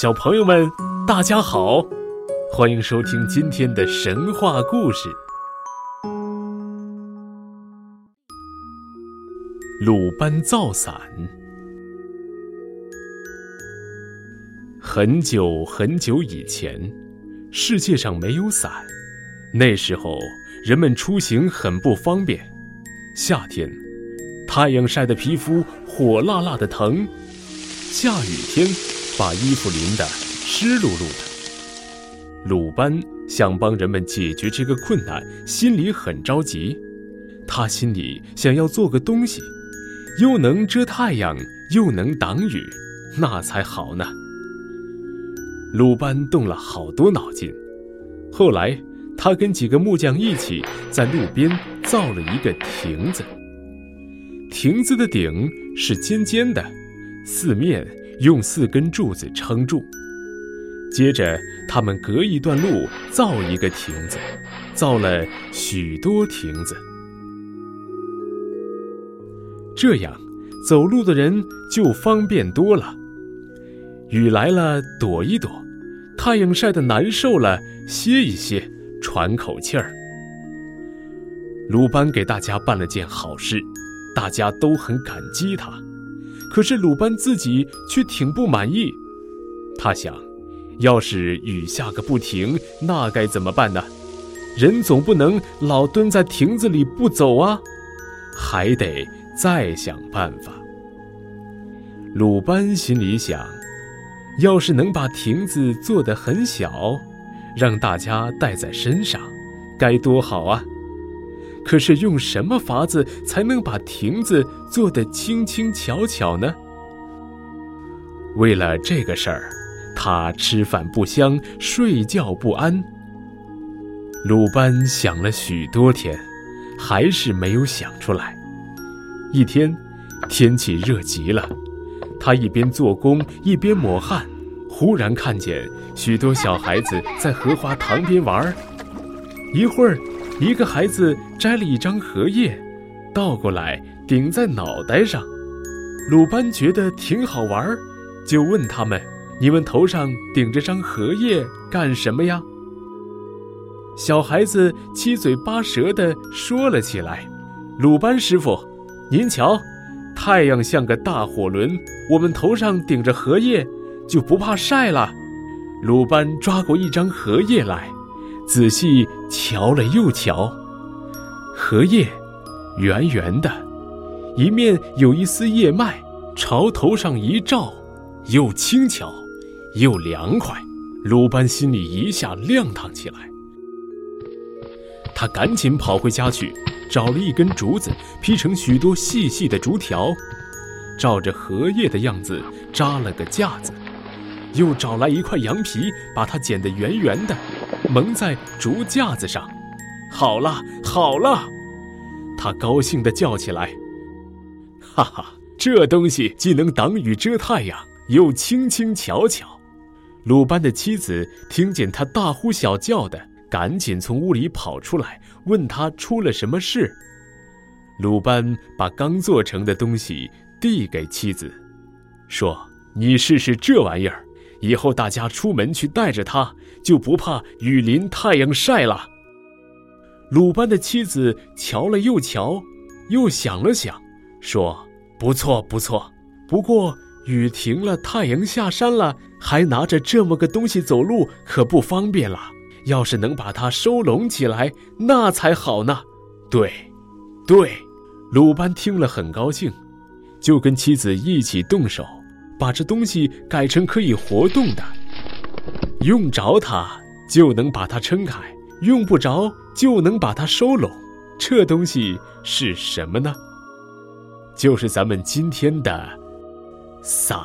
小朋友们，大家好，欢迎收听今天的神话故事《鲁班造伞》。很久很久以前，世界上没有伞，那时候人们出行很不方便。夏天，太阳晒得皮肤火辣辣的疼；下雨天，把衣服淋得湿漉漉的。鲁班想帮人们解决这个困难，心里很着急。他心里想要做个东西，又能遮太阳，又能挡雨，那才好呢。鲁班动了好多脑筋，后来他跟几个木匠一起在路边造了一个亭子。亭子的顶是尖尖的，四面用四根柱子撑住。接着，他们隔一段路造一个亭子，造了许多亭子。这样，走路的人就方便多了。雨来了，躲一躲；太阳晒得难受了，歇一歇，喘口气儿。鲁班给大家办了件好事，大家都很感激他。可是鲁班自己却挺不满意。他想，要是雨下个不停，那该怎么办呢？人总不能老蹲在亭子里不走啊，还得再想办法。鲁班心里想。要是能把亭子做得很小，让大家带在身上，该多好啊！可是用什么法子才能把亭子做得轻轻巧巧呢？为了这个事儿，他吃饭不香，睡觉不安。鲁班想了许多天，还是没有想出来。一天，天气热极了。他一边做工一边抹汗，忽然看见许多小孩子在荷花塘边玩儿。一会儿，一个孩子摘了一张荷叶，倒过来顶在脑袋上。鲁班觉得挺好玩，就问他们：“你们头上顶着张荷叶干什么呀？”小孩子七嘴八舌地说了起来：“鲁班师傅，您瞧。”太阳像个大火轮，我们头上顶着荷叶，就不怕晒了。鲁班抓过一张荷叶来，仔细瞧了又瞧。荷叶圆圆的，一面有一丝叶脉，朝头上一照，又轻巧又凉快。鲁班心里一下亮堂起来，他赶紧跑回家去。找了一根竹子，劈成许多细细的竹条，照着荷叶的样子扎了个架子，又找来一块羊皮，把它剪得圆圆的，蒙在竹架子上。好了，好了，他高兴地叫起来：“哈哈，这东西既能挡雨遮太阳，又轻轻巧巧。”鲁班的妻子听见他大呼小叫的。赶紧从屋里跑出来，问他出了什么事。鲁班把刚做成的东西递给妻子，说：“你试试这玩意儿，以后大家出门去带着它，就不怕雨淋、太阳晒了。”鲁班的妻子瞧了又瞧，又想了想，说：“不错，不错。不过雨停了，太阳下山了，还拿着这么个东西走路，可不方便了。”要是能把它收拢起来，那才好呢。对，对，鲁班听了很高兴，就跟妻子一起动手，把这东西改成可以活动的。用着它就能把它撑开，用不着就能把它收拢。这东西是什么呢？就是咱们今天的伞。